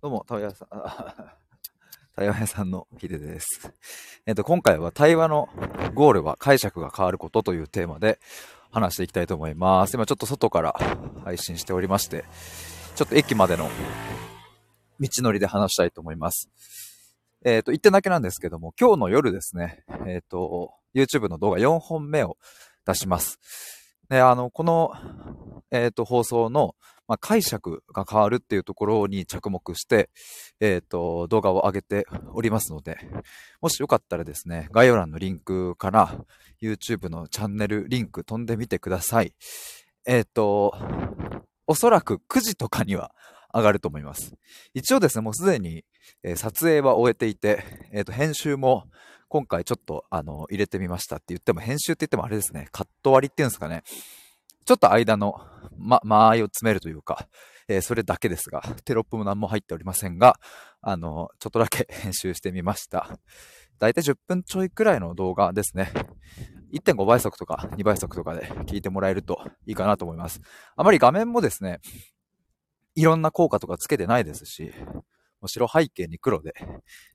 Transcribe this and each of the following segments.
どうも、対話屋さん、あ対話屋さんのヒデです。えっ、と、今回は対話のゴールは解釈が変わることというテーマで話していきたいと思います。今ちょっと外から配信しておりまして、ちょっと駅までの道のりで話したいと思います。えっ、と、一点だけなんですけども、今日の夜ですね、えっ、と、YouTube の動画4本目を出します。で、あの、この、えっ、と、放送の、まあ、解釈が変わるっていうところに着目して、えっ、と、動画を上げておりますので、もしよかったらですね、概要欄のリンクから YouTube のチャンネルリンク飛んでみてください。えっ、と、おそらく9時とかには上がると思います。一応ですね、もうすでに、えー撮影は終えていて、えっ、と、編集も今回ちょっとあの入れてみましたって言っても、編集って言ってもあれですね、カット割りっていうんですかね。ちょっと間の、ま、間合いを詰めるというか、えーそれだけですが、テロップも何も入っておりませんが、あの、ちょっとだけ編集してみました。だいたい10分ちょいくらいの動画ですね。1.5倍速とか2倍速とかで聞いてもらえるといいかなと思います。あまり画面もですね、いろんな効果とかつけてないですし、もう白背景に黒で、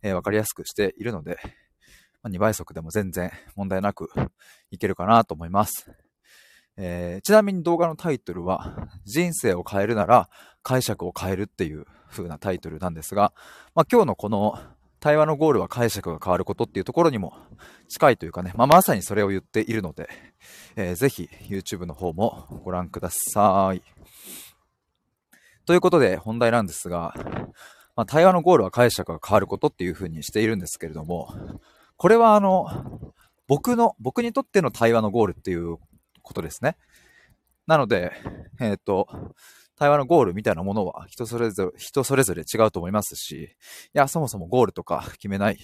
えーわかりやすくしているので、ま2倍速でも全然問題なくいけるかなと思います。えーちなみに動画のタイトルは、人生を変えるなら解釈を変えるっていう風なタイトルなんですが、まあ、今日のこの対話のゴールは解釈が変わることっていうところにも近いというかね、まあ、まさにそれを言っているので、えーぜひ YouTube の方もご覧ください。ということで本題なんですが、まあ、対話のゴールは解釈が変わることっていう風にしているんですけれども、これはあの、僕の、僕にとっての対話のゴールっていうことですね。なので、えっ、と、対話のゴールみたいなものは人それぞれ、人それぞれ違うと思いますし、いや、そもそもゴールとか決めないっ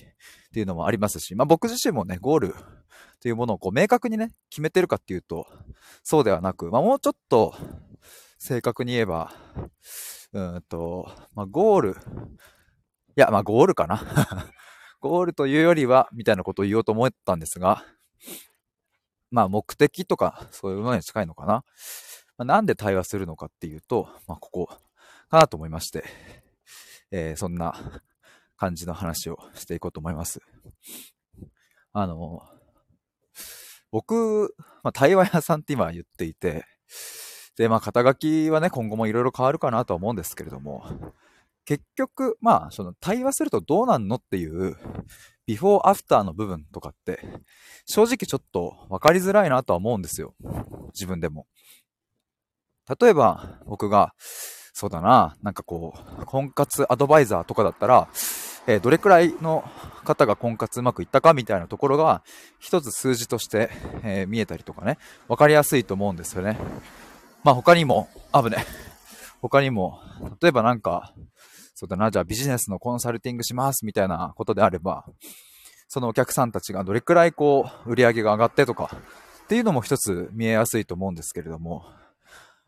ていうのもありますし、まあ僕自身もね、ゴールというものをこう明確にね、決めてるかっていうと、そうではなく、まあもうちょっと正確に言えば、うんと、まあゴール、いや、まあゴールかな。ゴールというよりは、みたいなことを言おうと思ったんですが、まあ目的とかそういうものに近いのかな。まあ、なんで対話するのかっていうと、まあここかなと思いまして、えーそんな感じの話をしていこうと思います。あの、僕、まあ、対話屋さんって今言っていて、で、まあ肩書きはね、今後もいろいろ変わるかなとは思うんですけれども、結局、まあ、その対話するとどうなんのっていう、ビフォーアフターの部分とかって、正直ちょっと分かりづらいなとは思うんですよ。自分でも。例えば、僕が、そうだな、なんかこう、婚活アドバイザーとかだったら、えーどれくらいの方が婚活うまくいったかみたいなところが、一つ数字として、えー見えたりとかね、分かりやすいと思うんですよね。まあ他にも、あぶね、他にも、例えばなんか、そうだな、じゃあビジネスのコンサルティングしますみたいなことであれば、そのお客さんたちがどれくらいこう、売り上げが上がってとか、っていうのも一つ見えやすいと思うんですけれども、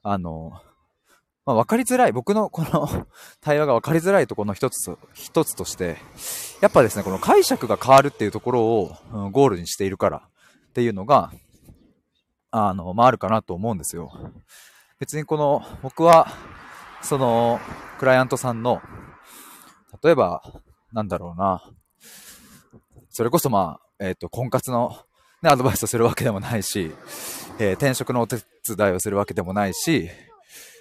あの、まあ、分かりづらい、僕のこの対話が分かりづらいところの一つと、一つとして、やっぱですね、この解釈が変わるっていうところを、ゴールにしているからっていうのが、あの、まあ、あるかなと思うんですよ。別にこの、僕は、その、クライアントさんの、例えば、なんだろうな、それこそまあ、えっ、と、婚活の、ね、アドバイスをするわけでもないし、えー転職のお手伝いをするわけでもないし、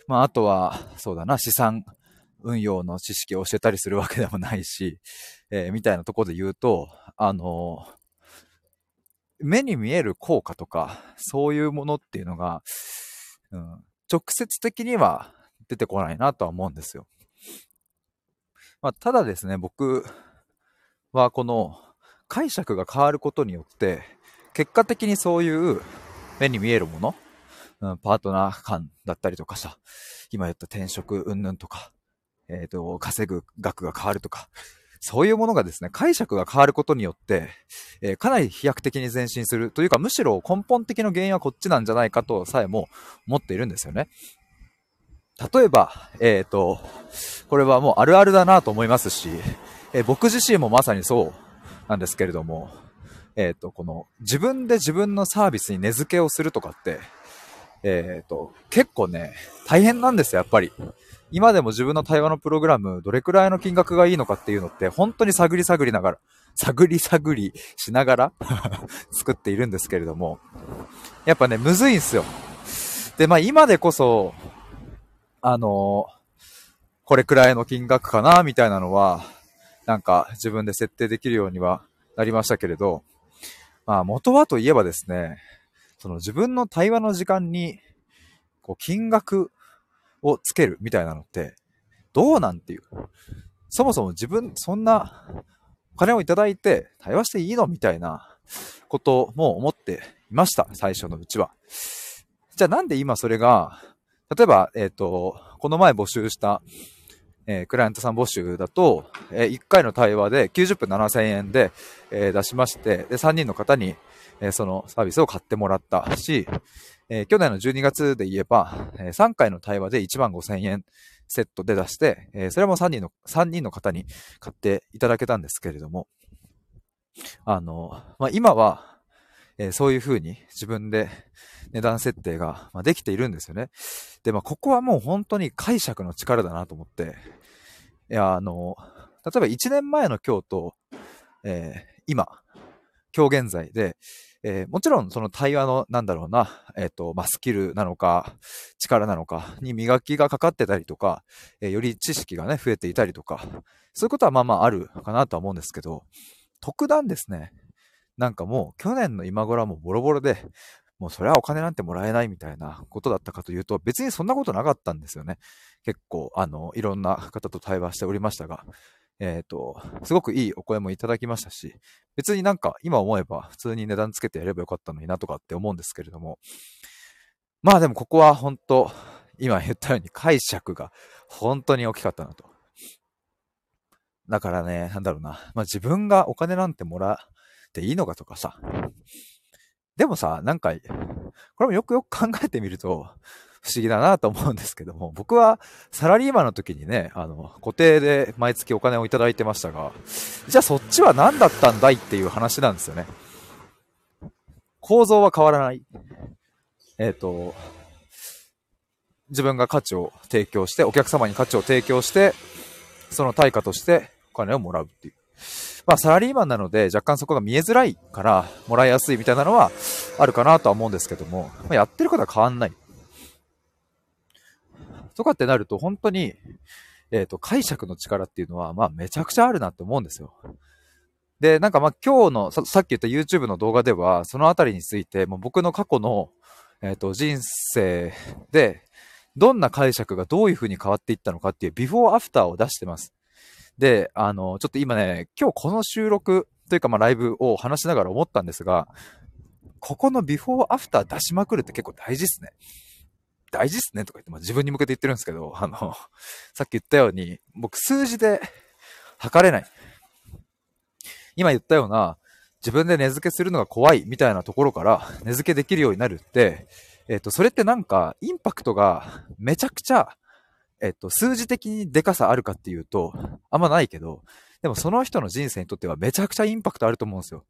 まあ、あとは、そうだな、資産運用の知識を教えたりするわけでもないし、えーみたいなところで言うと、あの目に見える効果とか、そういうものっていうのが、うん、直接的には出てこないなとは思うんですよ。まあ、ただですね、僕はこの解釈が変わることによって、結果的にそういう目に見えるもの、うん、パートナー感だったりとかさ、今言った転職云々とか、えっ、と、稼ぐ額が変わるとか、そういうものがですね、解釈が変わることによって、えーかなり飛躍的に前進するというか、むしろ根本的な原因はこっちなんじゃないかとさえも思っているんですよね。例えば、えっ、と、これはもうあるあるだなと思いますし、えー僕自身もまさにそうなんですけれども、えっ、と、この自分で自分のサービスに値付けをするとかって、えっ、と、結構ね、大変なんですよ、やっぱり。今でも自分の対話のプログラム、どれくらいの金額がいいのかっていうのって、本当に探り探りながら、探り探りしながら 作っているんですけれども、やっぱね、むずいんすよ。で、まあ今でこそ、あのこれくらいの金額かな、みたいなのは、なんか自分で設定できるようにはなりましたけれど、まあ元はといえばですね、その自分の対話の時間に、こう金額をつけるみたいなのって、どうなんていう？そもそも自分、そんなお金をいただいて対話していいの？みたいなことも思っていました。最初のうちは。じゃあなんで今それが、例えば、えっ、ー、と、この前募集した、えー、クライアントさん募集だと、えー、1回の対話で90分7000円で、え出しまして、で、3人の方に、えそのサービスを買ってもらったし、え去年の12月で言えば、え3回の対話で1万5000円セットで出して、えそれも3人の、3人の方に買っていただけたんですけれども、あの、まあ、今は、えそういうふうに自分で値段設定が、できているんですよね。で、まあ、ここはもう本当に解釈の力だなと思って、いや、あの、例えば1年前の今日と、えー、今、今日現在で、えー、もちろんその対話の、なんだろうな、えっ、ー、と、まあ、スキルなのか、力なのかに磨きがかかってたりとか、えー、より知識がね、増えていたりとか、そういうことはまあまああるかなとは思うんですけど、特段ですね、なんかもう去年の今頃はもうボロボロで、もうそれはお金なんてもらえないみたいなことだったかというと、別にそんなことなかったんですよね。結構、あの、いろんな方と対話しておりましたが、えっ、ー、と、すごくいいお声もいただきましたし、別になんか今思えば普通に値段つけてやればよかったのになとかって思うんですけれども、まあでもここは本当、今言ったように解釈が本当に大きかったなと。だからね、なんだろうな。まあ自分がお金なんてもらっていいのかとかさ、でもさ、なんか、これもよくよく考えてみると、不思議だなと思うんですけども、僕はサラリーマンの時にね、あの、固定で毎月お金をいただいてましたが、じゃあそっちは何だったんだいっていう話なんですよね。構造は変わらない。えっ、ー、と、自分が価値を提供して、お客様に価値を提供して、その対価としてお金をもらうっていう。まあ、サラリーマンなので若干そこが見えづらいからもらいやすいみたいなのはあるかなとは思うんですけども、まあ、やってることは変わんない。とかってなると本当に、えっ、ー、と、解釈の力っていうのは、まあ、めちゃくちゃあるなって思うんですよ。で、なんかまあ今日のさ、さっき言った YouTube の動画では、そのあたりについて、もう僕の過去の、えっ、ー、と、人生で、どんな解釈がどういう風に変わっていったのかっていうビフォーアフターを出してます。で、あの、ちょっと今ね、今日この収録というかまあライブを話しながら思ったんですが、ここのビフォーアフター出しまくるって結構大事っすね。大事っすねとか言って、まあ、自分に向けて言ってるんですけど、あの、さっき言ったように、僕数字で測れない。今言ったような、自分で値付けするのが怖いみたいなところから値付けできるようになるって、えっ、と、それってなんかインパクトがめちゃくちゃえっと、数字的にデカさあるかっていうと、あんまないけど、でもその人の人生にとってはめちゃくちゃインパクトあると思うんですよ。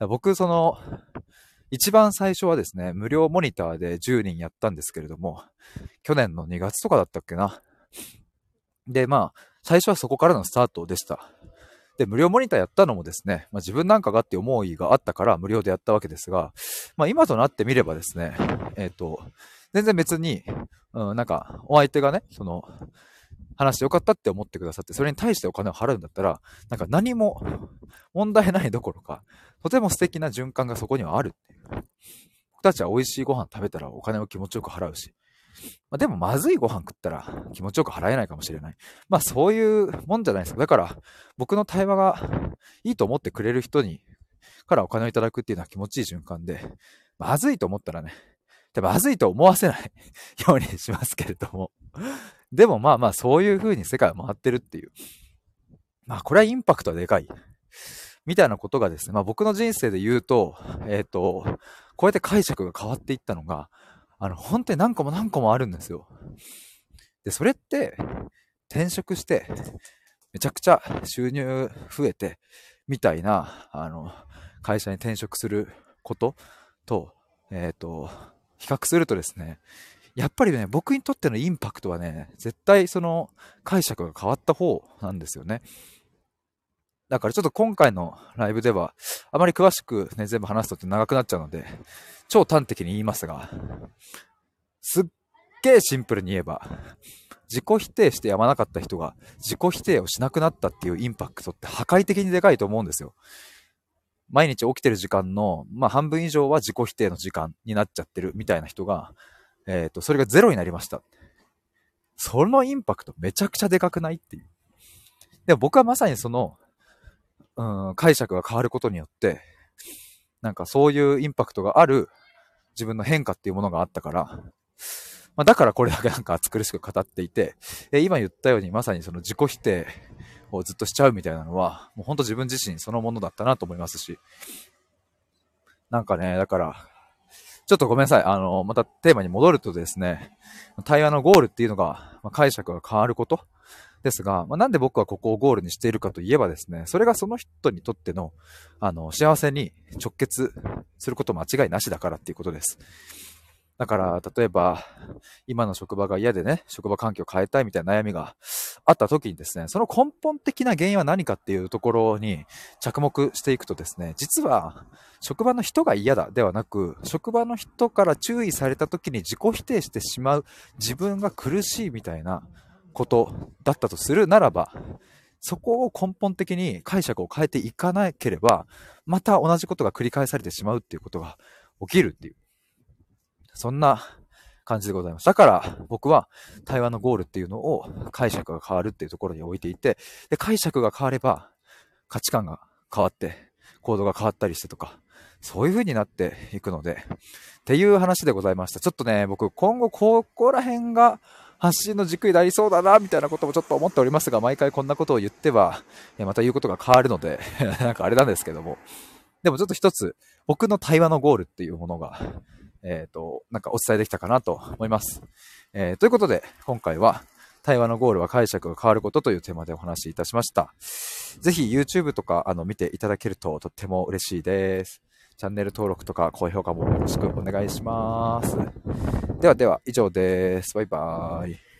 僕、その、一番最初はですね、無料モニターで10人やったんですけれども、去年の2月とかだったっけな。で、まあ、最初はそこからのスタートでした。で、無料モニターやったのもですね、まあ、自分なんかがって思いがあったから無料でやったわけですが、まあ今となってみればですね、えっ、ー、と、全然別に、うん、なんか、お相手がね、その、話してよかったって思ってくださって、それに対してお金を払うんだったら、なんか何も問題ないどころか、とても素敵な循環がそこにはあるっていう。僕たちは美味しいご飯食べたらお金を気持ちよく払うし、まあ、でもまずいご飯食ったら気持ちよく払えないかもしれない。まあそういうもんじゃないですか。だから僕の対話がいいと思ってくれる人にからお金をいただくっていうのは気持ちいい循環で、まずいと思ったらね、でまずいと思わせない ようにしますけれども。でもまあまあそういう風に世界は回ってるっていう。まあこれはインパクトはでかい。みたいなことがですね、まあ僕の人生で言うと、えっ、ー、と、こうやって解釈が変わっていったのが、あの、本当に何個も何個もあるんですよ。で、それって、転職して、めちゃくちゃ収入増えて、みたいな、あの、会社に転職することと、えっ、ー、と、比較するとですね、やっぱりね、僕にとってのインパクトはね、絶対その解釈が変わった方なんですよね。だからちょっと今回のライブでは、あまり詳しくね、全部話すとって長くなっちゃうので、超端的に言いますが、すっげえシンプルに言えば、自己否定してやまなかった人が自己否定をしなくなったっていうインパクトって破壊的にでかいと思うんですよ。毎日起きてる時間の、まあ半分以上は自己否定の時間になっちゃってるみたいな人が、えっ、ー、と、それがゼロになりました。そのインパクトめちゃくちゃでかくないっていう。でも僕はまさにその、うん、解釈が変わることによって、なんかそういうインパクトがある自分の変化っていうものがあったから、まあ、だからこれだけなんか暑苦しく語っていて、え今言ったようにまさにその自己否定をずっとしちゃうみたいなのは、もうほんと自分自身そのものだったなと思いますし、なんかね、だから、ちょっとごめんなさい。あの、またテーマに戻るとですね、対話のゴールっていうのが、まあ、解釈が変わることですが、まあ、なんで僕はここをゴールにしているかといえばですね、それがその人にとっての、あの、幸せに直結すること間違いなしだからっていうことです。だから、例えば、今の職場が嫌でね、職場環境を変えたいみたいな悩みがあった時にですね、その根本的な原因は何かっていうところに着目していくとですね、実は、職場の人が嫌だではなく、職場の人から注意された時に自己否定してしまう自分が苦しいみたいなことだったとするならば、そこを根本的に解釈を変えていかなければ、また同じことが繰り返されてしまうっていうことが起きるっていう。そんな感じでございます。だから僕は対話のゴールっていうのを解釈が変わるっていうところに置いていて、で、解釈が変われば価値観が変わって、行動が変わったりしてとか、そういう風になっていくので、っていう話でございました。ちょっとね、僕今後ここら辺が発信の軸になりそうだな、みたいなこともちょっと思っておりますが、毎回こんなことを言っては、また言うことが変わるので なんかあれなんですけども。でもちょっと一つ、僕の対話のゴールっていうものが、えっ、ー、と、なんかお伝えできたかなと思います。えー、ということで、今回は、対話のゴールは解釈が変わることというテーマでお話しいたしました。ぜひ YouTube とかあの見ていただけるととっても嬉しいです。チャンネル登録とか高評価もよろしくお願いします。ではでは以上です。バイバーイ。